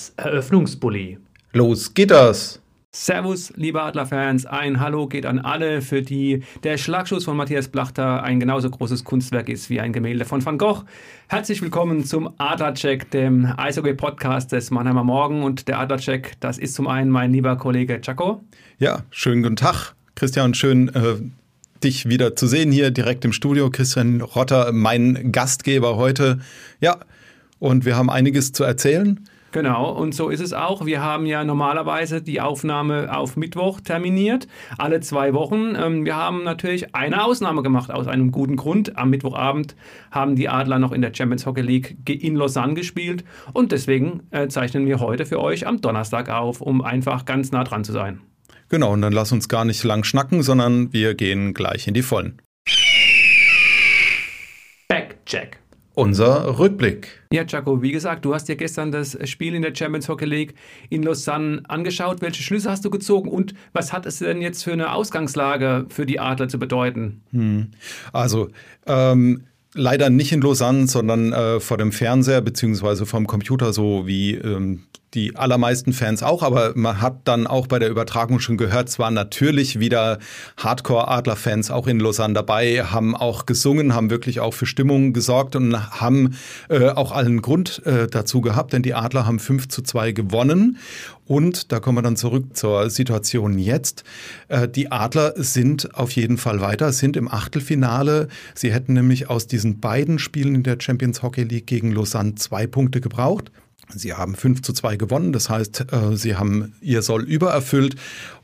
Das Eröffnungsbully. Los geht das! Servus, liebe Adlerfans. Ein Hallo geht an alle, für die der Schlagschuss von Matthias Blachter ein genauso großes Kunstwerk ist wie ein Gemälde von Van Gogh. Herzlich willkommen zum Adlercheck, dem Eishockey-Podcast des Mannheimer Morgen. Und der Adlercheck, das ist zum einen mein lieber Kollege Chaco. Ja, schönen guten Tag, Christian. Schön, äh, dich wieder zu sehen hier direkt im Studio. Christian Rotter, mein Gastgeber heute. Ja, und wir haben einiges zu erzählen. Genau, und so ist es auch. Wir haben ja normalerweise die Aufnahme auf Mittwoch terminiert, alle zwei Wochen. Ähm, wir haben natürlich eine Ausnahme gemacht aus einem guten Grund. Am Mittwochabend haben die Adler noch in der Champions Hockey League in Lausanne gespielt und deswegen äh, zeichnen wir heute für euch am Donnerstag auf, um einfach ganz nah dran zu sein. Genau, und dann lass uns gar nicht lang schnacken, sondern wir gehen gleich in die Vollen. Backcheck unser Rückblick. Ja, Jaco, wie gesagt, du hast dir gestern das Spiel in der Champions Hockey League in Lausanne angeschaut. Welche Schlüsse hast du gezogen und was hat es denn jetzt für eine Ausgangslage für die Adler zu bedeuten? Hm. Also, ähm, leider nicht in Lausanne, sondern äh, vor dem Fernseher beziehungsweise vom Computer, so wie ähm, die allermeisten Fans auch, aber man hat dann auch bei der Übertragung schon gehört, es waren natürlich wieder Hardcore-Adler-Fans auch in Lausanne dabei, haben auch gesungen, haben wirklich auch für Stimmung gesorgt und haben äh, auch allen Grund äh, dazu gehabt, denn die Adler haben 5 zu 2 gewonnen. Und da kommen wir dann zurück zur Situation jetzt. Äh, die Adler sind auf jeden Fall weiter, sind im Achtelfinale. Sie hätten nämlich aus diesen beiden Spielen in der Champions Hockey League gegen Lausanne zwei Punkte gebraucht. Sie haben 5 zu 2 gewonnen, das heißt, äh, sie haben ihr Soll übererfüllt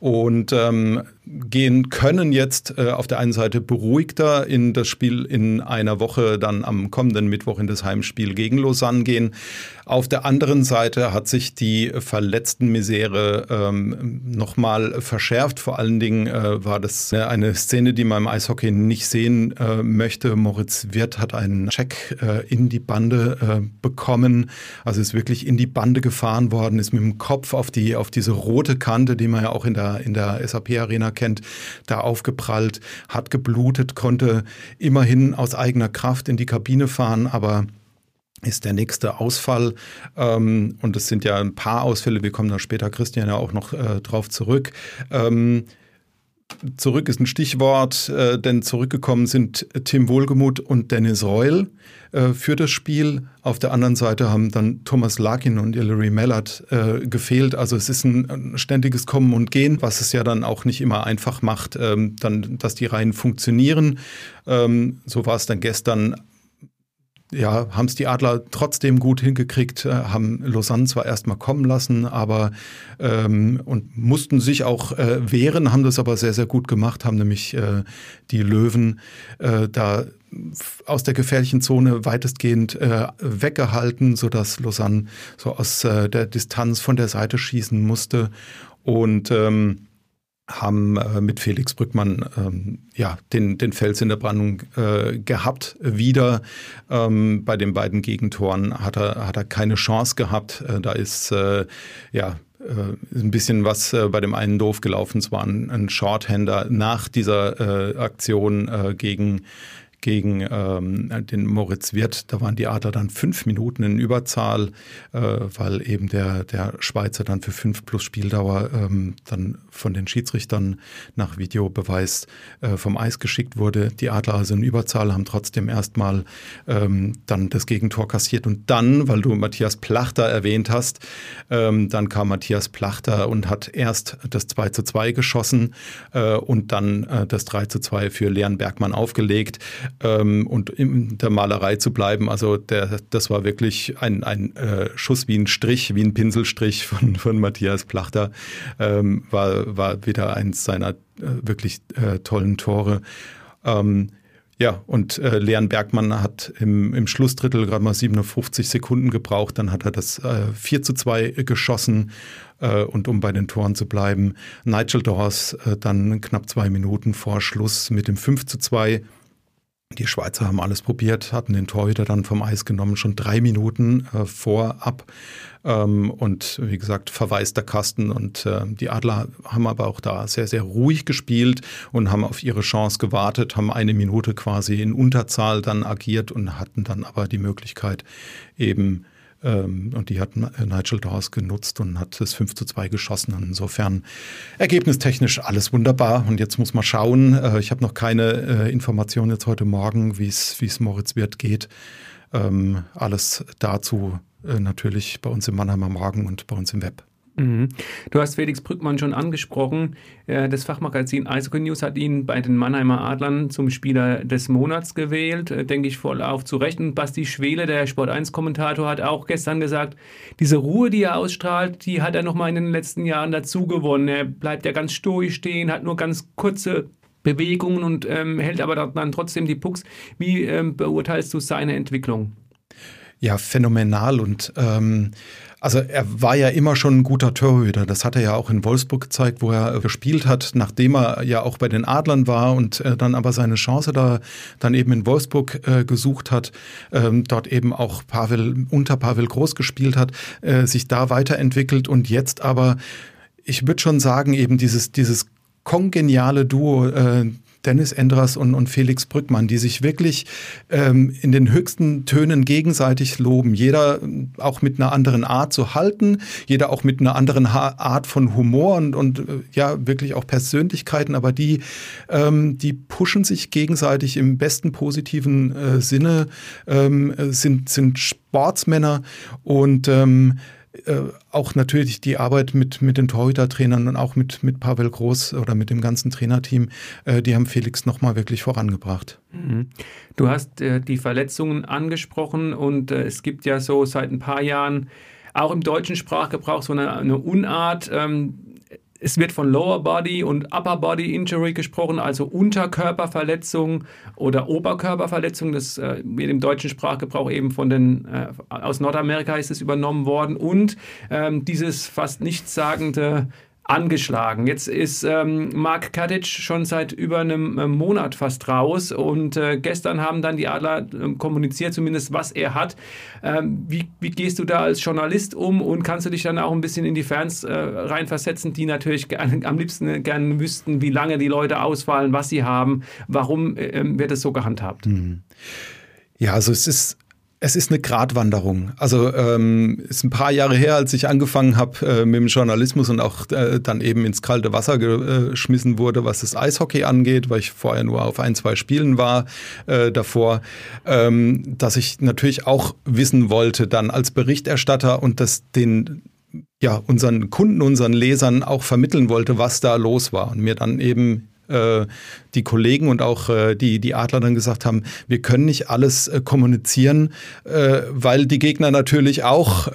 und ähm, gehen können jetzt äh, auf der einen Seite beruhigter in das Spiel in einer Woche, dann am kommenden Mittwoch in das Heimspiel gegen Lausanne gehen. Auf der anderen Seite hat sich die verletzten Misere ähm, nochmal verschärft. Vor allen Dingen äh, war das eine Szene, die man im Eishockey nicht sehen äh, möchte. Moritz Wirth hat einen Check äh, in die Bande äh, bekommen, also ist wirklich in die Bande gefahren worden, ist mit dem Kopf auf die auf diese rote Kante, die man ja auch in der in der SAP Arena kennt, da aufgeprallt, hat geblutet, konnte immerhin aus eigener Kraft in die Kabine fahren, aber ist der nächste Ausfall. Ähm, und es sind ja ein paar Ausfälle, wir kommen da später, Christian, ja auch noch äh, drauf zurück. Ähm, zurück ist ein Stichwort, äh, denn zurückgekommen sind Tim Wohlgemuth und Dennis Reul äh, für das Spiel. Auf der anderen Seite haben dann Thomas Larkin und Hilary Mellard äh, gefehlt. Also es ist ein, ständiges Kommen und Gehen, was es ja dann auch nicht immer einfach macht, ähm, dann, dass die Reihen funktionieren. Ähm, so war es dann gestern ja, haben es die Adler trotzdem gut hingekriegt, äh, haben Lausanne zwar erstmal kommen lassen, aber ähm, und mussten sich auch äh, wehren, haben das aber sehr, sehr gut gemacht, haben nämlich äh, die Löwen äh, da aus der gefährlichen Zone weitestgehend äh, weggehalten, sodass Lausanne so aus äh, der Distanz von der Seite schießen musste. Und ähm, haben äh, mit Felix Brückmann ähm, ja, den, den Fels in der Brandung äh, gehabt. Wieder ähm, bei den beiden Gegentoren hat er, hat er keine Chance gehabt. Äh, da ist äh, ja äh, ein bisschen was äh, bei dem einen doof gelaufen. Es war ein, ein Shorthander nach dieser Aktion gegen gegen ähm, den Moritz Wirth. Da waren die Adler dann fünf Minuten in Überzahl, äh, weil eben der, der Schweizer dann für fünf plus Spieldauer ähm, dann von den Schiedsrichtern nach Videobeweis äh, vom Eis geschickt wurde. Die Adler also in Überzahl haben trotzdem erstmal ähm, dann das Gegentor kassiert und dann, weil du Matthias Plachter erwähnt hast, ähm, dann kam Matthias Plachter und hat erst das 2 zu 2 geschossen äh, und dann äh, das 3 zu 2 für Leon Bergmann aufgelegt ähm, und in der Malerei zu bleiben. Also der, das war wirklich ein, ein äh, Schuss wie ein Strich, wie ein Pinselstrich von, von Matthias Plachter. Ähm, war, war wieder eins seiner äh, wirklich äh, tollen Tore. Ähm, ja, und äh, Leon Bergmann hat im, im Schlussdrittel gerade mal 57 Sekunden gebraucht. Dann hat er das äh, 4 zu 2 geschossen. Äh, und um bei den Toren zu bleiben, Nigel Dawes äh, dann knapp zwei Minuten vor Schluss mit dem 5 zu 2 die Schweizer haben alles probiert, hatten den Torhüter dann vom Eis genommen, schon drei Minuten äh, vorab. Ähm, und wie gesagt, verwaist der Kasten. Und äh, die Adler haben aber auch da sehr, sehr ruhig gespielt und haben auf ihre Chance gewartet, haben eine Minute quasi in Unterzahl dann agiert und hatten dann aber die Möglichkeit, eben ähm, und die hat Nigel Dawes genutzt und hat es 5 zu 2 geschossen. Insofern ergebnistechnisch alles wunderbar. Und jetzt muss man schauen. Äh, ich habe noch keine äh, Informationen jetzt heute Morgen, wie es Moritz Wirt geht. Ähm, alles dazu äh, natürlich bei uns im Mannheimer Morgen und bei uns im Web. Mhm. Du hast Felix Brückmann schon angesprochen. Äh, das Fachmagazin Eishockey News hat ihn bei den Mannheimer Adlern zum Spieler des Monats gewählt, äh, denke ich voll auf zu Recht. Und Basti Schwele, der Sport 1 Kommentator, hat auch gestern gesagt, diese Ruhe, die er ausstrahlt, die hat er nochmal in den letzten Jahren dazu gewonnen. Er bleibt ja ganz stoisch stehen, hat nur ganz kurze Bewegungen und ähm, hält aber dann trotzdem die Pucks. Wie ähm, beurteilst du seine Entwicklung? Ja, phänomenal und ähm, also er war ja immer schon ein guter Torhüter. Das hat er ja auch in Wolfsburg gezeigt, wo er gespielt hat, nachdem er ja auch bei den Adlern war und äh, dann aber seine Chance da dann eben in Wolfsburg äh, gesucht hat, ähm, dort eben auch Pavel unter Pavel Groß gespielt hat, äh, sich da weiterentwickelt und jetzt aber ich würde schon sagen, eben dieses, dieses kongeniale Duo, äh, Dennis Endras und, und Felix Brückmann, die sich wirklich ähm, in den höchsten Tönen gegenseitig loben. Jeder äh, auch mit einer anderen Art zu halten, jeder auch mit einer anderen ha Art von Humor und, und äh, ja, wirklich auch Persönlichkeiten, aber die, ähm, die pushen sich gegenseitig im besten positiven äh, Sinne, ähm, sind, sind Sportsmänner und ähm, äh, auch natürlich die Arbeit mit, mit den Torhüter-Trainern und auch mit, mit Pavel Groß oder mit dem ganzen Trainerteam, äh, die haben Felix nochmal wirklich vorangebracht. Mhm. Du hast äh, die Verletzungen angesprochen und äh, es gibt ja so seit ein paar Jahren auch im deutschen Sprachgebrauch so eine, eine Unart, ähm, es wird von Lower Body und Upper Body Injury gesprochen, also Unterkörperverletzung oder Oberkörperverletzung. Das äh, wird im deutschen Sprachgebrauch eben von den, äh, aus Nordamerika ist es übernommen worden. Und ähm, dieses fast nichtssagende angeschlagen. Jetzt ist ähm, Mark Katic schon seit über einem äh, Monat fast raus und äh, gestern haben dann die Adler äh, kommuniziert, zumindest was er hat. Ähm, wie, wie, gehst du da als Journalist um und kannst du dich dann auch ein bisschen in die Fans äh, reinversetzen, die natürlich am liebsten gerne wüssten, wie lange die Leute ausfallen, was sie haben, warum äh, ähm, wird es so gehandhabt? Mhm. Ja, also es ist es ist eine Gratwanderung. Also ähm, ist ein paar Jahre her, als ich angefangen habe äh, mit dem Journalismus und auch äh, dann eben ins kalte Wasser geschmissen wurde, was das Eishockey angeht, weil ich vorher nur auf ein, zwei Spielen war äh, davor, ähm, dass ich natürlich auch wissen wollte, dann als Berichterstatter und das den ja, unseren Kunden, unseren Lesern auch vermitteln wollte, was da los war und mir dann eben äh, die Kollegen und auch äh, die, die Adler dann gesagt haben, wir können nicht alles äh, kommunizieren, weil die Gegner natürlich auch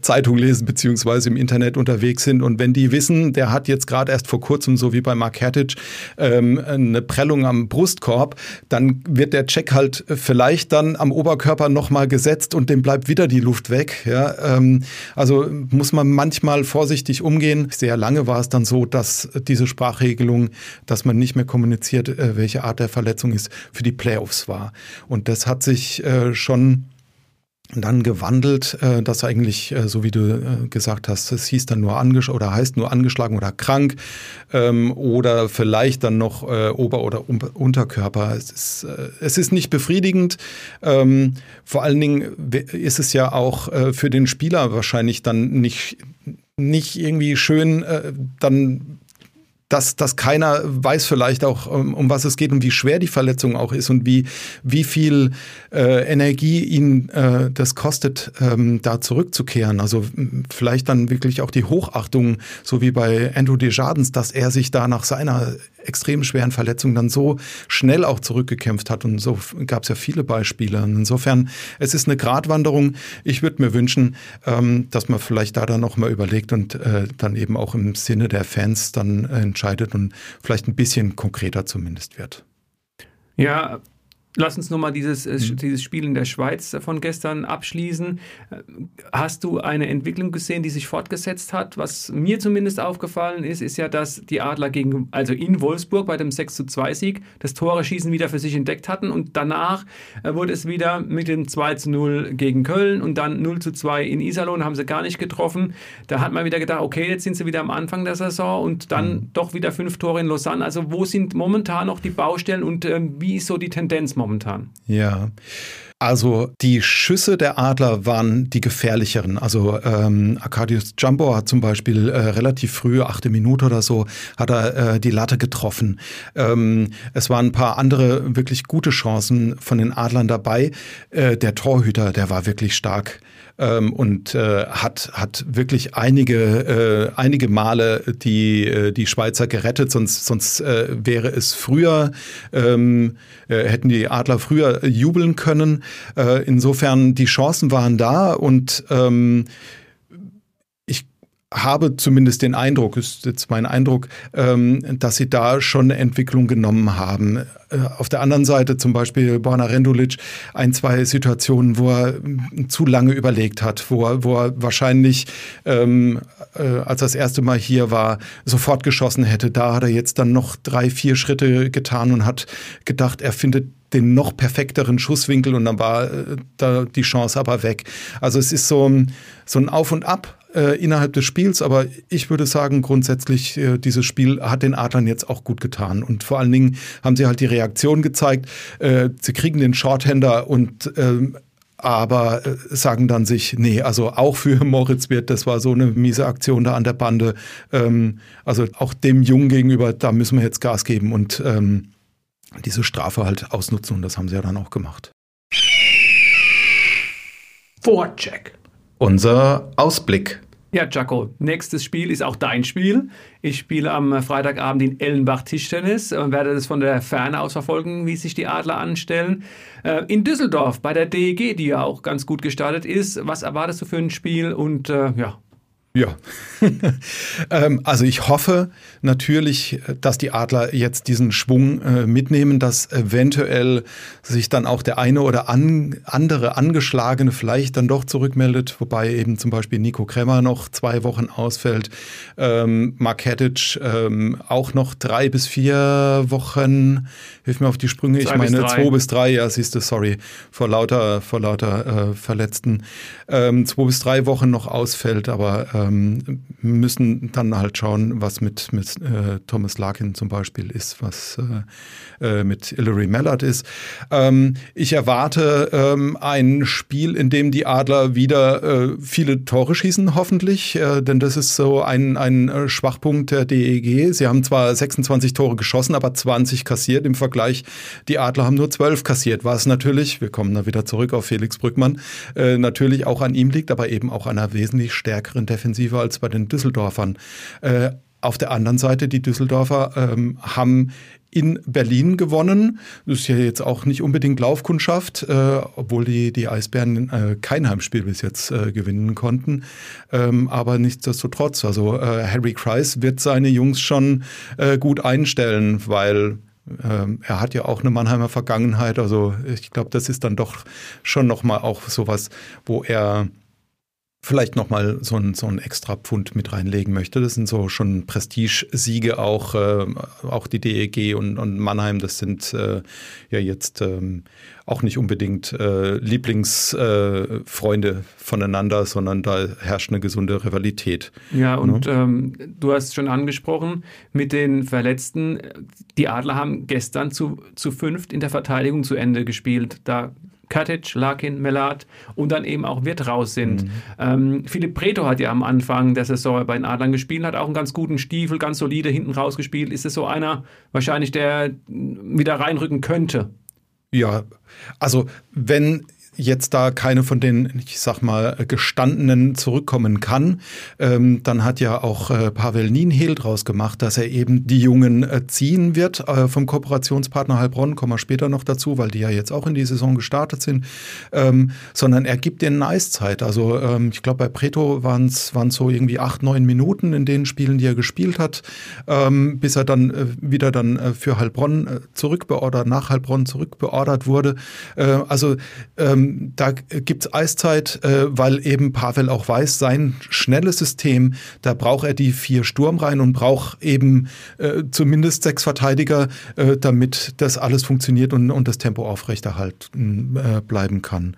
Zeitung lesen beziehungsweise im Internet unterwegs sind. Und wenn die wissen, der hat jetzt gerade erst vor kurzem, so wie bei Mark Hertage, ähm, eine Prellung am Brustkorb, dann wird der Check halt vielleicht dann am Oberkörper nochmal gesetzt und dem bleibt wieder die Luft weg. Ähm, also muss man manchmal vorsichtig umgehen. Sehr lange war es dann so, dass diese Sprachregelung, dass man nicht mehr kommuniziert, äh, welche Art der Verletzung es für die Playoffs war. Und das hat sich äh, schon dann gewandelt, äh, dass eigentlich, so wie du gesagt hast, es hieß dann nur angeschlagen oder heißt nur angeschlagen oder krank ähm, oder vielleicht dann noch Ober- oder Unterkörper. Es ist, es ist nicht befriedigend. Ähm, vor allen Dingen ist es ja auch für den Spieler wahrscheinlich dann nicht, nicht irgendwie schön, dann dass, dass keiner weiß vielleicht auch, um, um was es geht und wie schwer die Verletzung auch ist und wie, wie viel äh, Energie ihn äh, das kostet, ähm, da zurückzukehren. Also vielleicht dann wirklich auch die Hochachtung, so wie bei Andrew Desjardins, dass er sich da nach seiner extrem schweren Verletzung dann so schnell auch zurückgekämpft hat. Und so gab es ja viele Beispiele. Und insofern, es ist eine Gratwanderung. Ich würde mir wünschen, ähm, dass man vielleicht da dann nochmal überlegt und äh, dann eben auch im Sinne der Fans dann entscheidet und vielleicht ein bisschen konkreter zumindest wird. Ja, Lass uns nochmal dieses, äh, mhm. dieses Spiel in der Schweiz von gestern abschließen. Äh, hast du eine Entwicklung gesehen, die sich fortgesetzt hat? Was mir zumindest aufgefallen ist, ist ja, dass die Adler gegen, also in Wolfsburg bei dem 6 zu 2 Sieg das Tore-Schießen wieder für sich entdeckt hatten und danach äh, wurde es wieder mit dem 2 zu 0 gegen Köln und dann 0 zu 2 in Iserlohn, haben sie gar nicht getroffen. Da hat man wieder gedacht, okay, jetzt sind sie wieder am Anfang der Saison und dann mhm. doch wieder fünf Tore in Lausanne. Also wo sind momentan noch die Baustellen und äh, wie ist so die Tendenz momentan? Momentan. Ja. Also die Schüsse der Adler waren die gefährlicheren. Also ähm, Arcadius Jumbo hat zum Beispiel äh, relativ früh, achte Minute oder so, hat er äh, die Latte getroffen. Ähm, es waren ein paar andere wirklich gute Chancen von den Adlern dabei. Äh, der Torhüter, der war wirklich stark ähm, und äh, hat, hat wirklich einige, äh, einige Male die, äh, die Schweizer gerettet, sonst, sonst äh, wäre es früher, ähm, äh, hätten die Adler früher jubeln können. Äh, insofern, die Chancen waren da und ähm, habe zumindest den Eindruck, ist jetzt mein Eindruck, ähm, dass sie da schon eine Entwicklung genommen haben. Äh, auf der anderen Seite zum Beispiel Borna Rendulic, ein, zwei Situationen, wo er hm, zu lange überlegt hat, wo er, wo er wahrscheinlich, ähm, äh, als er das erste Mal hier war, sofort geschossen hätte. Da hat er jetzt dann noch drei, vier Schritte getan und hat gedacht, er findet den noch perfekteren Schusswinkel und dann war äh, da die Chance aber weg. Also es ist so, so ein Auf und Ab äh, innerhalb des Spiels, aber ich würde sagen, grundsätzlich, äh, dieses Spiel hat den Adlern jetzt auch gut getan. Und vor allen Dingen haben sie halt die Reaktion gezeigt. Äh, sie kriegen den Shorthander und ähm, aber äh, sagen dann sich, nee, also auch für Moritz wird, das war so eine miese Aktion da an der Bande. Ähm, also auch dem Jungen gegenüber, da müssen wir jetzt Gas geben und ähm, diese Strafe halt ausnutzen und das haben sie ja dann auch gemacht. Vorcheck. Unser Ausblick. Ja, Jaco, nächstes Spiel ist auch dein Spiel. Ich spiele am Freitagabend in Ellenbach Tischtennis und werde das von der Ferne aus verfolgen, wie sich die Adler anstellen. Äh, in Düsseldorf bei der DEG, die ja auch ganz gut gestartet ist. Was erwartest du für ein Spiel und äh, ja, ja, ähm, also ich hoffe natürlich, dass die Adler jetzt diesen Schwung äh, mitnehmen, dass eventuell sich dann auch der eine oder an, andere Angeschlagene vielleicht dann doch zurückmeldet, wobei eben zum Beispiel Nico Kremmer noch zwei Wochen ausfällt, ähm, Mark Hettich ähm, auch noch drei bis vier Wochen, hilf mir auf die Sprünge, ich meine zwei bis drei, ja siehst du, sorry, vor lauter, vor lauter äh, Verletzten, ähm, zwei bis drei Wochen noch ausfällt, aber äh, ähm, müssen dann halt schauen, was mit, mit äh, Thomas Larkin zum Beispiel ist, was äh, äh, mit Hilary Mallard ist. Ähm, ich erwarte ähm, ein Spiel, in dem die Adler wieder äh, viele Tore schießen, hoffentlich, äh, denn das ist so ein, ein äh, Schwachpunkt der DEG. Sie haben zwar 26 Tore geschossen, aber 20 kassiert im Vergleich. Die Adler haben nur 12 kassiert, was natürlich, wir kommen da wieder zurück auf Felix Brückmann, natürlich auch an ihm liegt, aber eben auch an einer wesentlich stärkeren Defensive offensiver als bei den Düsseldorfern. Äh, auf der anderen Seite, die Düsseldorfer ähm, haben in Berlin gewonnen. Das ist ja jetzt auch nicht unbedingt Laufkundschaft, äh, obwohl die, die Eisbären äh, kein Heimspiel bis jetzt äh, gewinnen konnten. Ähm, aber nichtsdestotrotz, also äh, Harry Kreis wird seine Jungs schon äh, gut einstellen, weil ähm, er hat ja auch eine Mannheimer Vergangenheit. Also ich glaube, das ist dann doch schon nochmal auch sowas, wo er vielleicht nochmal so ein, so ein extra Pfund mit reinlegen möchte. Das sind so schon Prestige-Siege auch, äh, auch die DEG und, und Mannheim, das sind äh, ja jetzt ähm, auch nicht unbedingt äh, Lieblingsfreunde äh, voneinander, sondern da herrscht eine gesunde Rivalität. Ja, und ja. Ne? Ähm, du hast schon angesprochen, mit den Verletzten, die Adler haben gestern zu, zu fünft in der Verteidigung zu Ende gespielt. Da Katic, Larkin, Melat und dann eben auch Wirt raus sind. Mhm. Ähm, Philipp Preto hat ja am Anfang der Saison bei den Adlern gespielt, hat auch einen ganz guten Stiefel, ganz solide hinten rausgespielt. Ist es so einer wahrscheinlich, der wieder reinrücken könnte? Ja, also wenn jetzt da keine von den, ich sag mal, gestandenen zurückkommen kann, ähm, dann hat ja auch äh, Pavel Nienhehl draus gemacht, dass er eben die Jungen äh, ziehen wird äh, vom Kooperationspartner Heilbronn, kommen wir später noch dazu, weil die ja jetzt auch in die Saison gestartet sind, ähm, sondern er gibt denen Eiszeit. Also ähm, ich glaube, bei Preto waren es so irgendwie acht, neun Minuten in den Spielen, die er gespielt hat, ähm, bis er dann äh, wieder dann äh, für Heilbronn äh, zurückbeordert, nach Heilbronn zurückbeordert wurde. Also ähm, da gibt es Eiszeit, äh, weil eben Pavel auch weiß, sein schnelles System, da braucht er die vier Sturmreihen und braucht eben äh, zumindest sechs Verteidiger, äh, damit das alles funktioniert und, und das Tempo aufrechterhalten äh, bleiben kann.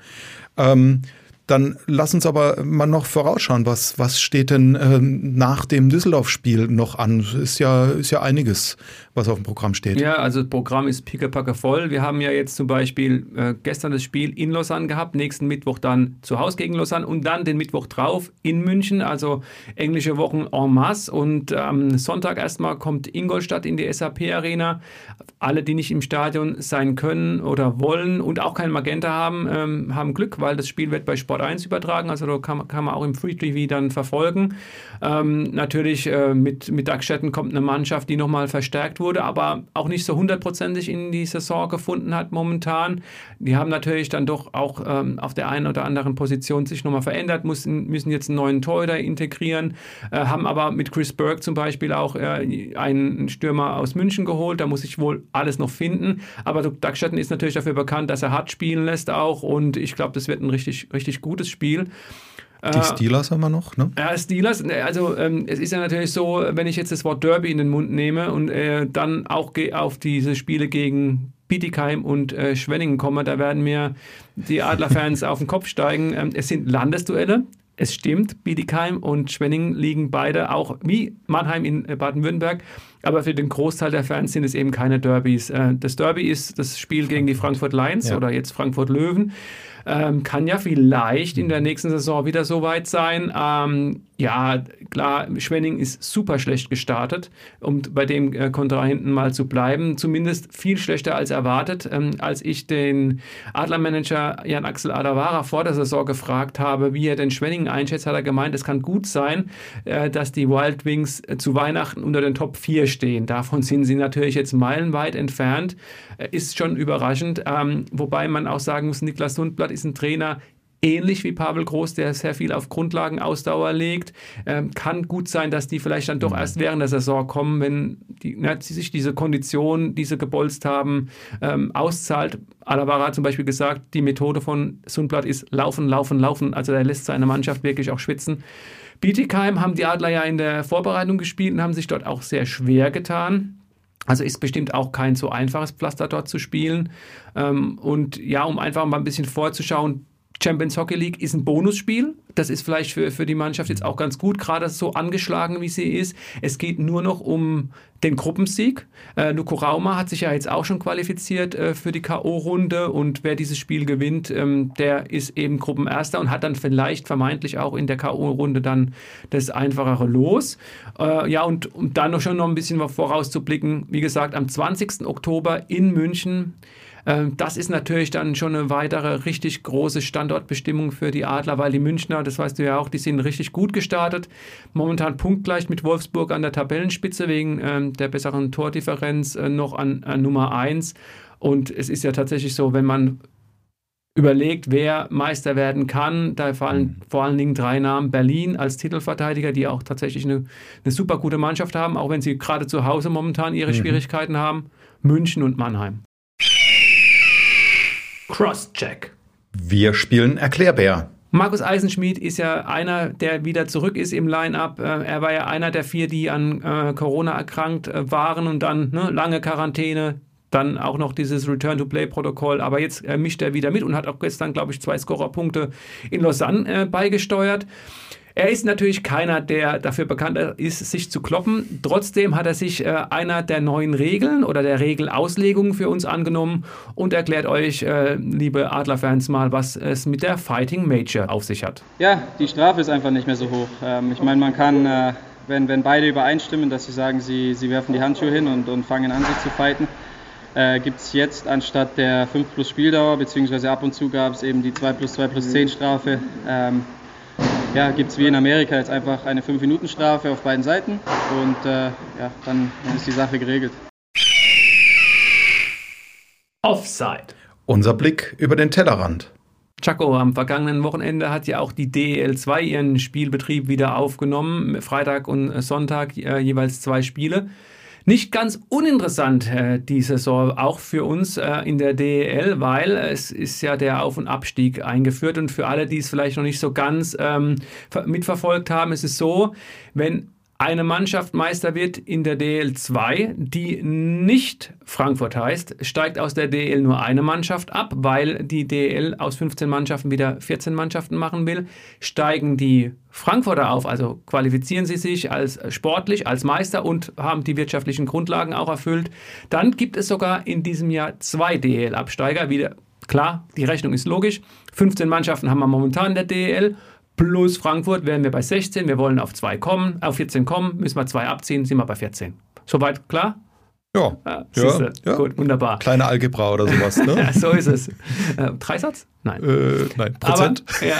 Ähm, dann lass uns aber mal noch vorausschauen, was, was steht denn ähm, nach dem Düsseldorf-Spiel noch an? Ist ja, ist ja einiges, was auf dem Programm steht. Ja, also das Programm ist pickepacke voll. Wir haben ja jetzt zum Beispiel äh, gestern das Spiel in Lausanne gehabt, nächsten Mittwoch dann zu Hause gegen Lausanne und dann den Mittwoch drauf in München, also englische Wochen en masse. Und am ähm, Sonntag erstmal kommt Ingolstadt in die SAP-Arena. Alle, die nicht im Stadion sein können oder wollen und auch kein Magenta haben, ähm, haben Glück, weil das Spiel wird bei Sport 1 übertragen, also kann, kann man auch im Free TV dann verfolgen. Ähm, natürlich äh, mit, mit Dagstetten kommt eine Mannschaft, die nochmal verstärkt wurde, aber auch nicht so hundertprozentig in die Saison gefunden hat momentan. Die haben natürlich dann doch auch ähm, auf der einen oder anderen Position sich nochmal verändert, müssen, müssen jetzt einen neuen Torhüter integrieren, äh, haben aber mit Chris Burke zum Beispiel auch äh, einen Stürmer aus München geholt. Da muss ich wohl alles noch finden. Aber Dagstetten ist natürlich dafür bekannt, dass er hart spielen lässt auch und ich glaube, das wird ein richtig, richtig gutes Spiel. Die äh, Steelers haben wir noch, ne? Ja, Steelers, ne, also ähm, es ist ja natürlich so, wenn ich jetzt das Wort Derby in den Mund nehme und äh, dann auch auf diese Spiele gegen Bietigheim und äh, Schwenningen komme, da werden mir die Adlerfans auf den Kopf steigen. Ähm, es sind Landesduelle. Es stimmt, Bietigheim und Schwenningen liegen beide auch wie Mannheim in äh, Baden-Württemberg, aber für den Großteil der Fans sind es eben keine Derbys. Äh, das Derby ist das Spiel gegen die Frankfurt Lions ja. oder jetzt Frankfurt Löwen. Ähm, kann ja vielleicht in der nächsten Saison wieder so weit sein. Ähm, ja, klar, Schwenning ist super schlecht gestartet, um bei dem äh, Kontrahenten mal zu bleiben. Zumindest viel schlechter als erwartet. Ähm, als ich den Adlermanager Jan-Axel Adawara vor der Saison gefragt habe, wie er den Schwenning einschätzt, hat er gemeint, es kann gut sein, äh, dass die Wild Wings äh, zu Weihnachten unter den Top 4 stehen. Davon sind sie natürlich jetzt meilenweit entfernt. Ist schon überraschend. Ähm, wobei man auch sagen muss, Niklas Sundblatt ist ein Trainer, ähnlich wie Pavel Groß, der sehr viel auf Grundlagenausdauer legt. Ähm, kann gut sein, dass die vielleicht dann doch mhm. erst während der Saison kommen, wenn die, na, sich diese Kondition, die sie gebolzt haben, ähm, auszahlt. Alavara hat zum Beispiel gesagt, die Methode von Sundblatt ist laufen, laufen, laufen. Also er lässt seine Mannschaft wirklich auch schwitzen. Bietigheim haben die Adler ja in der Vorbereitung gespielt und haben sich dort auch sehr schwer getan. Also ist bestimmt auch kein so einfaches Pflaster dort zu spielen. Ähm, und ja, um einfach mal ein bisschen vorzuschauen, Champions Hockey League ist ein Bonusspiel. Das ist vielleicht für, für die Mannschaft jetzt auch ganz gut, gerade so angeschlagen wie sie ist. Es geht nur noch um den Gruppensieg. Äh, Luko Rauma hat sich ja jetzt auch schon qualifiziert äh, für die K.O.-Runde und wer dieses Spiel gewinnt, ähm, der ist eben Gruppenerster und hat dann vielleicht vermeintlich auch in der K.O.-Runde dann das einfachere Los. Äh, ja, und um dann noch schon noch ein bisschen vorauszublicken, wie gesagt, am 20. Oktober in München das ist natürlich dann schon eine weitere richtig große Standortbestimmung für die Adler, weil die Münchner, das weißt du ja auch, die sind richtig gut gestartet. Momentan punktgleich mit Wolfsburg an der Tabellenspitze wegen ähm, der besseren Tordifferenz äh, noch an, an Nummer 1. Und es ist ja tatsächlich so, wenn man überlegt, wer Meister werden kann. Da fallen mhm. vor allen Dingen drei Namen. Berlin als Titelverteidiger, die auch tatsächlich eine, eine super gute Mannschaft haben, auch wenn sie gerade zu Hause momentan ihre mhm. Schwierigkeiten haben. München und Mannheim. Crosscheck. Wir spielen Erklärbär. Markus Eisenschmidt ist ja einer, der wieder zurück ist im Line-Up. Äh, er war ja einer der vier, die an äh, Corona erkrankt äh, waren und dann ne, lange Quarantäne, dann auch noch dieses Return-to-Play-Protokoll. Aber jetzt mischt er wieder mit und hat auch gestern, glaube ich, zwei Scorerpunkte in Lausanne beigesteuert. Er ist natürlich keiner, der dafür bekannt ist, sich zu kloppen. Trotzdem hat er sich äh, einer der neuen Regeln oder der Regelauslegung für uns angenommen und erklärt euch, äh, liebe Adlerfans, mal, was es mit der Fighting Major auf sich hat. Ja, die Strafe ist einfach nicht mehr so hoch. Ähm, ich meine, man kann, äh, wenn, wenn beide übereinstimmen, dass sie sagen, sie, sie werfen die Handschuhe hin und, und fangen an, sich zu fighten, äh, gibt es jetzt anstatt der 5 plus Spieldauer, beziehungsweise ab und zu gab es eben die 2 plus 2 plus 10 Strafe, ähm, ja, gibt es wie in Amerika jetzt einfach eine 5-Minuten-Strafe auf beiden Seiten und äh, ja, dann, dann ist die Sache geregelt. Offside. Unser Blick über den Tellerrand. Chaco, am vergangenen Wochenende hat ja auch die DEL2 ihren Spielbetrieb wieder aufgenommen. Freitag und Sonntag äh, jeweils zwei Spiele. Nicht ganz uninteressant äh, die Saison, auch für uns äh, in der DEL, weil es ist ja der Auf- und Abstieg eingeführt. Und für alle, die es vielleicht noch nicht so ganz ähm, mitverfolgt haben, ist es so, wenn eine Mannschaft Meister wird in der DL2, die nicht Frankfurt heißt, steigt aus der DL nur eine Mannschaft ab, weil die DL aus 15 Mannschaften wieder 14 Mannschaften machen will. Steigen die Frankfurter auf, also qualifizieren sie sich als sportlich, als Meister und haben die wirtschaftlichen Grundlagen auch erfüllt, dann gibt es sogar in diesem Jahr zwei DL-Absteiger. Wieder klar, die Rechnung ist logisch. 15 Mannschaften haben wir momentan in der DL plus Frankfurt wären wir bei 16. Wir wollen auf 2 kommen, auf 14 kommen, müssen wir 2 abziehen, sind wir bei 14. Soweit klar? Ja, Ja, ja, siehste. ja. Gut, wunderbar. Kleine Algebra oder sowas, ne? Ja, so ist es. Äh, Dreisatz? Nein. äh, nein, Prozent. Aber, ja,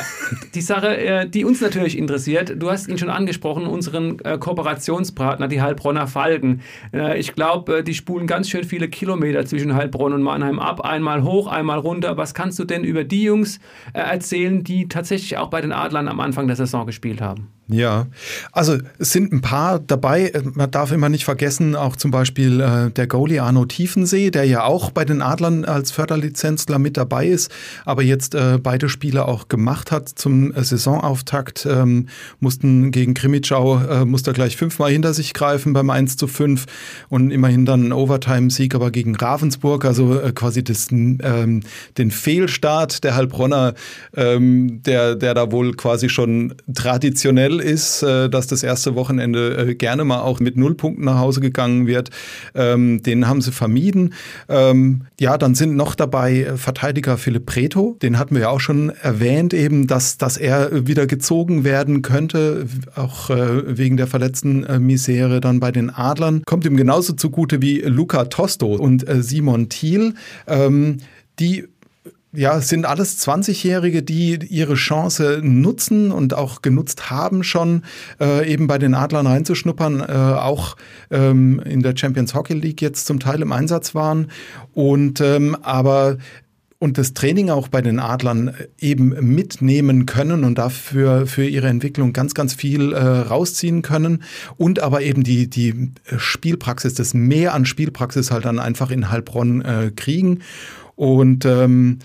die Sache, äh, die uns natürlich interessiert, du hast ihn schon angesprochen, unseren äh, Kooperationspartner, die Heilbronner Falken. Äh, ich glaube, die spulen ganz schön viele Kilometer zwischen Heilbronn und Mannheim ab, einmal hoch, einmal runter. Was kannst du denn über die Jungs äh, erzählen, die tatsächlich auch bei den Adlern am Anfang der Saison gespielt haben? Ja, also es sind ein paar dabei. Man darf immer nicht vergessen, auch zum Beispiel äh, der Goalie Arno Tiefensee, der ja auch bei den Adlern als Förderlizenzler mit dabei ist, aber jetzt äh, beide Spiele auch gemacht hat zum äh, Saisonauftakt. Ähm, mussten gegen Krimitschau, äh, musste gleich fünfmal hinter sich greifen beim 1 zu 5 und immerhin dann ein Overtime-Sieg, aber gegen Ravensburg, also äh, quasi das, ähm, den Fehlstart der Heilbronner, ähm, der, der da wohl quasi schon traditionell ist, äh, dass das erste Wochenende äh, gerne mal auch mit Nullpunkten nach Hause gegangen wird. Ähm, den haben sie vermieden. Ähm, ja, dann sind noch dabei äh, Verteidiger Philipp Preto. Den hatten wir ja auch schon erwähnt, eben, dass, dass er wieder gezogen werden könnte, auch wegen der verletzten Misere dann bei den Adlern. Kommt ihm genauso zugute wie Luca Tosto und Simon Thiel. Ähm, die ja, es sind alles 20-Jährige, die ihre Chance nutzen und auch genutzt haben schon, äh, eben bei den Adlern reinzuschnuppern, äh, auch ähm, in der Champions Hockey League jetzt zum Teil im Einsatz waren. Und ähm, aber und das Training auch bei den Adlern eben mitnehmen können und dafür für ihre Entwicklung ganz, ganz viel äh, rausziehen können und aber eben die, die Spielpraxis, das Mehr an Spielpraxis halt dann einfach in Heilbronn äh, kriegen. Und ähm,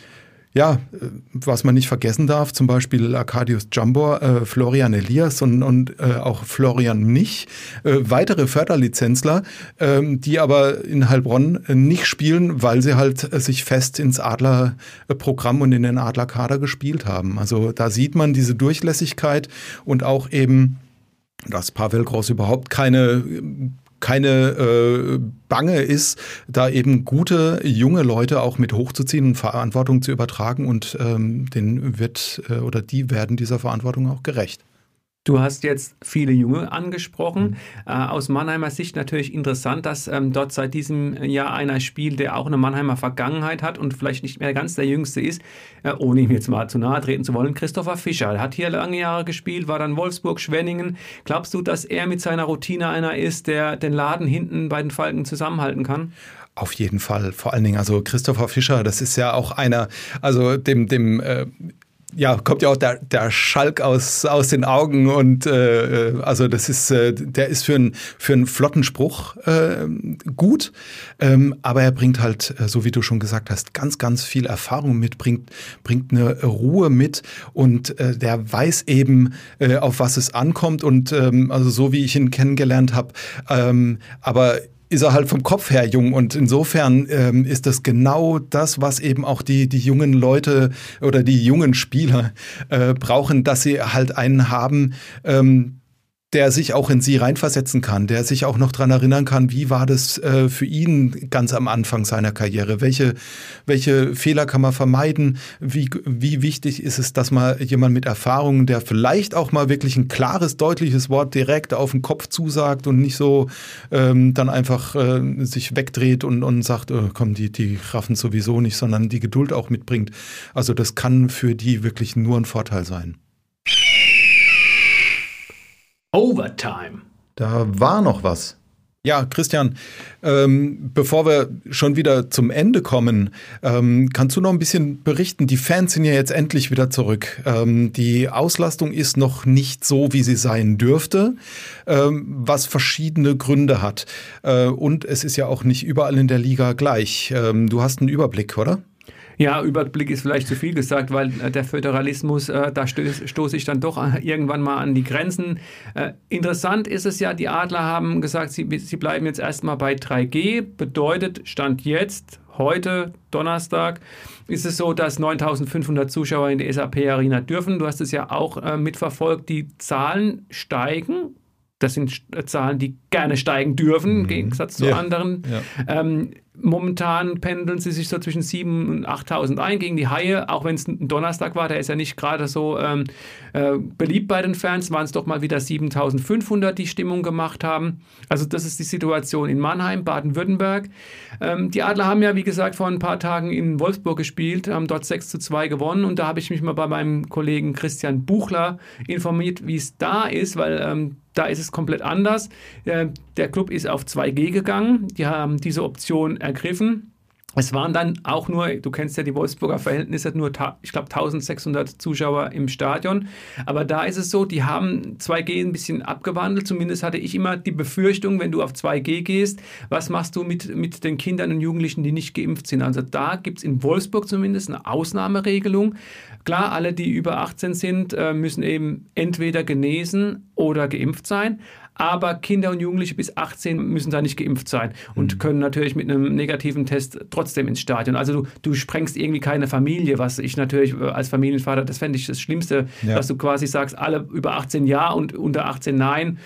ja, äh, was man nicht vergessen darf, zum Beispiel Arcadius Jambor, äh, Florian Elias und, und äh, auch Florian Nich, äh, weitere Förderlizenzler, ähm, die aber in Heilbronn äh, nicht spielen, weil sie halt äh, sich fest ins Adlerprogramm und in den Adlerkader gespielt haben. Also da sieht man diese Durchlässigkeit und auch eben, dass Pavel Groß überhaupt keine keine äh, Bange ist, da eben gute junge Leute auch mit hochzuziehen und Verantwortung zu übertragen und ähm, den wird äh, oder die werden dieser Verantwortung auch gerecht. Du hast jetzt viele Junge angesprochen. Äh, aus Mannheimer Sicht natürlich interessant, dass ähm, dort seit diesem Jahr einer spielt, der auch eine Mannheimer Vergangenheit hat und vielleicht nicht mehr ganz der Jüngste ist, äh, ohne ihm jetzt mal zu nahe treten zu wollen. Christopher Fischer, der hat hier lange Jahre gespielt, war dann Wolfsburg, Schwenningen. Glaubst du, dass er mit seiner Routine einer ist, der den Laden hinten bei den Falken zusammenhalten kann? Auf jeden Fall. Vor allen Dingen, also Christopher Fischer, das ist ja auch einer, also dem, dem äh, ja, kommt ja auch der, der Schalk aus, aus den Augen und äh, also das ist, äh, der ist für, ein, für einen flotten Spruch äh, gut, ähm, aber er bringt halt, äh, so wie du schon gesagt hast, ganz, ganz viel Erfahrung mit, bringt, bringt eine Ruhe mit und äh, der weiß eben, äh, auf was es ankommt und ähm, also so wie ich ihn kennengelernt habe, ähm, aber ist er halt vom Kopf her jung und insofern ähm, ist das genau das, was eben auch die, die jungen Leute oder die jungen Spieler äh, brauchen, dass sie halt einen haben, ähm, der sich auch in sie reinversetzen kann, der sich auch noch dran erinnern kann, wie war das äh, für ihn ganz am Anfang seiner Karriere? Welche, welche Fehler kann man vermeiden? Wie, wie wichtig ist es, dass man jemand mit Erfahrung, der vielleicht auch mal wirklich ein klares, deutliches Wort direkt auf den Kopf zusagt und nicht so ähm, dann einfach äh, sich wegdreht und, und sagt, oh, komm, die, die raffen sowieso nicht, sondern die Geduld auch mitbringt. Also das kann für die wirklich nur ein Vorteil sein. Overtime. Da war noch was. Ja, Christian, ähm, bevor wir schon wieder zum Ende kommen, ähm, kannst du noch ein bisschen berichten? Die Fans sind ja jetzt endlich wieder zurück. Ähm, die Auslastung ist noch nicht so, wie sie sein dürfte, ähm, was verschiedene Gründe hat. Äh, und es ist ja auch nicht überall in der Liga gleich. Ähm, du hast einen Überblick, oder? Ja, Überblick ist vielleicht zu viel gesagt, weil äh, der Föderalismus, äh, da stoße stoß ich dann doch irgendwann mal an die Grenzen. Äh, interessant ist es ja, die Adler haben gesagt, sie, sie bleiben jetzt erstmal bei 3G. Bedeutet, Stand jetzt, heute, Donnerstag, ist es so, dass 9500 Zuschauer in die SAP-Arena dürfen. Du hast es ja auch äh, mitverfolgt. Die Zahlen steigen. Das sind Zahlen, die gerne steigen dürfen, mhm. im Gegensatz zu ja. anderen. Ja. Ähm, Momentan pendeln sie sich so zwischen 7.000 und 8.000 ein gegen die Haie, auch wenn es ein Donnerstag war, der ist ja nicht gerade so ähm, äh, beliebt bei den Fans, waren es doch mal wieder 7.500, die Stimmung gemacht haben. Also das ist die Situation in Mannheim, Baden-Württemberg. Ähm, die Adler haben ja, wie gesagt, vor ein paar Tagen in Wolfsburg gespielt, haben dort 6 zu 2 gewonnen und da habe ich mich mal bei meinem Kollegen Christian Buchler informiert, wie es da ist, weil ähm, da ist es komplett anders. Äh, der Club ist auf 2G gegangen. Die haben diese Option ergriffen. Es waren dann auch nur, du kennst ja die Wolfsburger Verhältnisse, nur, ich glaube, 1600 Zuschauer im Stadion. Aber da ist es so, die haben 2G ein bisschen abgewandelt. Zumindest hatte ich immer die Befürchtung, wenn du auf 2G gehst, was machst du mit, mit den Kindern und Jugendlichen, die nicht geimpft sind? Also da gibt es in Wolfsburg zumindest eine Ausnahmeregelung. Klar, alle, die über 18 sind, äh, müssen eben entweder genesen oder geimpft sein aber Kinder und Jugendliche bis 18 müssen da nicht geimpft sein und mhm. können natürlich mit einem negativen Test trotzdem ins Stadion. Also du, du sprengst irgendwie keine Familie, was ich natürlich äh, als Familienvater, das fände ich das Schlimmste, ja. dass du quasi sagst, alle über 18 ja und unter 18 nein.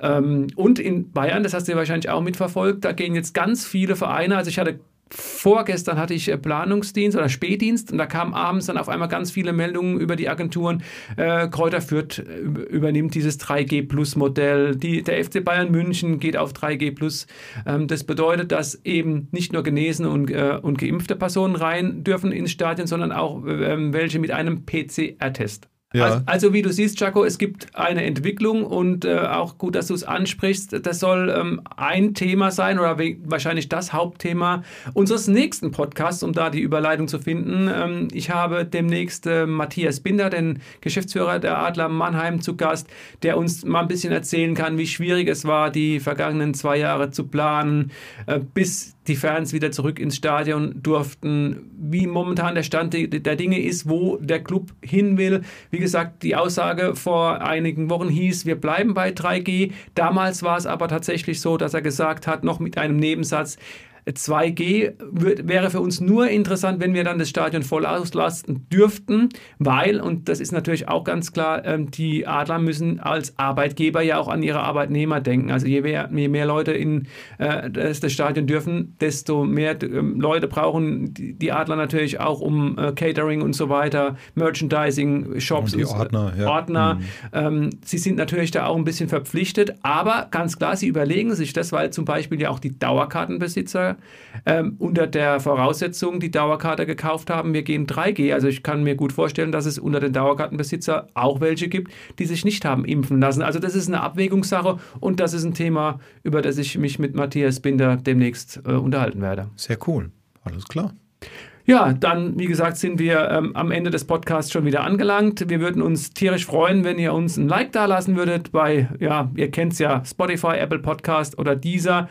Ähm, und in Bayern, das hast du ja wahrscheinlich auch mitverfolgt, da gehen jetzt ganz viele Vereine, also ich hatte vorgestern hatte ich äh, Planungsdienst oder Spätdienst und da kamen abends dann auf einmal ganz viele Meldungen über die Agenturen. Äh, Kräuter Fürth äh, übernimmt dieses 3G Plus Modell. Die, der FC Bayern München geht auf 3G Plus. Ähm, das bedeutet, dass eben nicht nur genesen und, äh, und geimpfte Personen rein dürfen ins Stadion, sondern auch äh, welche mit einem PCR-Test. Ja. Also, also, wie du siehst, Jaco, es gibt eine Entwicklung und äh, auch gut, dass du es ansprichst. Das soll ähm, ein Thema sein oder wahrscheinlich das Hauptthema unseres nächsten Podcasts, um da die Überleitung zu finden. Ähm, ich habe demnächst äh, Matthias Binder, den Geschäftsführer der Adler Mannheim, zu Gast, der uns mal ein bisschen erzählen kann, wie schwierig es war, die vergangenen zwei Jahre zu planen, äh, bis die Fans wieder zurück ins Stadion durften, wie momentan der Stand der Dinge ist, wo der Club hin will. Wie gesagt, die Aussage vor einigen Wochen hieß, wir bleiben bei 3G. Damals war es aber tatsächlich so, dass er gesagt hat, noch mit einem Nebensatz, 2G wäre für uns nur interessant, wenn wir dann das Stadion voll auslasten dürften, weil, und das ist natürlich auch ganz klar, ähm, die Adler müssen als Arbeitgeber ja auch an ihre Arbeitnehmer denken. Also je mehr, je mehr Leute in äh, das, das, Stadion dürfen, desto mehr ähm, Leute brauchen die Adler natürlich auch um äh, Catering und so weiter, Merchandising, Shops und Ordner. Ja. Ordner. Mhm. Ähm, sie sind natürlich da auch ein bisschen verpflichtet, aber ganz klar, sie überlegen sich das, weil zum Beispiel ja auch die Dauerkartenbesitzer ähm, unter der Voraussetzung die Dauerkarte gekauft haben, wir gehen 3G. Also ich kann mir gut vorstellen, dass es unter den Dauerkartenbesitzer auch welche gibt, die sich nicht haben impfen lassen. Also das ist eine Abwägungssache und das ist ein Thema, über das ich mich mit Matthias Binder demnächst äh, unterhalten werde. Sehr cool. Alles klar. Ja, dann, wie gesagt, sind wir ähm, am Ende des Podcasts schon wieder angelangt. Wir würden uns tierisch freuen, wenn ihr uns ein Like da lassen würdet bei, ja, ihr kennt es ja, Spotify, Apple Podcast oder dieser.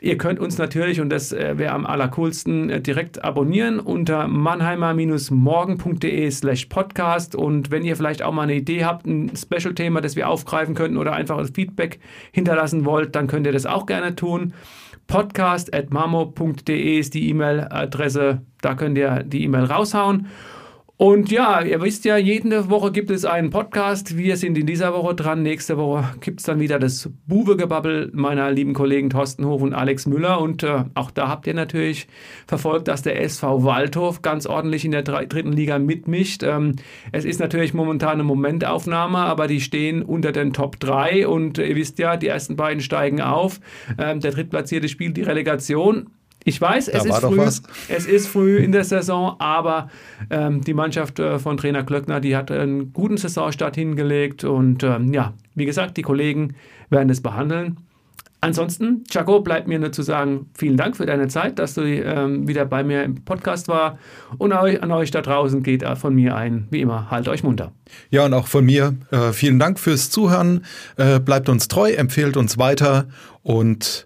Ihr könnt uns natürlich, und das äh, wäre am allercoolsten, äh, direkt abonnieren unter mannheimer-morgen.de slash podcast. Und wenn ihr vielleicht auch mal eine Idee habt, ein Special-Thema, das wir aufgreifen könnten oder einfach ein Feedback hinterlassen wollt, dann könnt ihr das auch gerne tun. Podcast at ist die E-Mail-Adresse. Da könnt ihr die E-Mail raushauen. Und ja, ihr wisst ja, jede Woche gibt es einen Podcast. Wir sind in dieser Woche dran. Nächste Woche gibt es dann wieder das Buwegebabbel meiner lieben Kollegen Thorsten Hof und Alex Müller. Und äh, auch da habt ihr natürlich verfolgt, dass der SV Waldhof ganz ordentlich in der dritten Liga mitmischt. Ähm, es ist natürlich momentan eine Momentaufnahme, aber die stehen unter den Top 3. Und ihr wisst ja, die ersten beiden steigen auf. Ähm, der drittplatzierte spielt die Relegation. Ich weiß, es ist, früh, es ist früh in der Saison, aber ähm, die Mannschaft äh, von Trainer Klöckner, die hat einen guten Saisonstart hingelegt und ähm, ja, wie gesagt, die Kollegen werden es behandeln. Ansonsten, Chaco, bleibt mir nur zu sagen, vielen Dank für deine Zeit, dass du ähm, wieder bei mir im Podcast war. Und an euch da draußen geht von mir ein, wie immer, halt euch munter. Ja, und auch von mir äh, vielen Dank fürs Zuhören. Äh, bleibt uns treu, empfehlt uns weiter und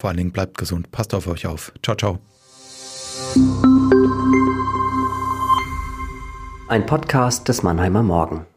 vor allen Dingen bleibt gesund. Passt auf euch auf. Ciao, ciao. Ein Podcast des Mannheimer Morgen.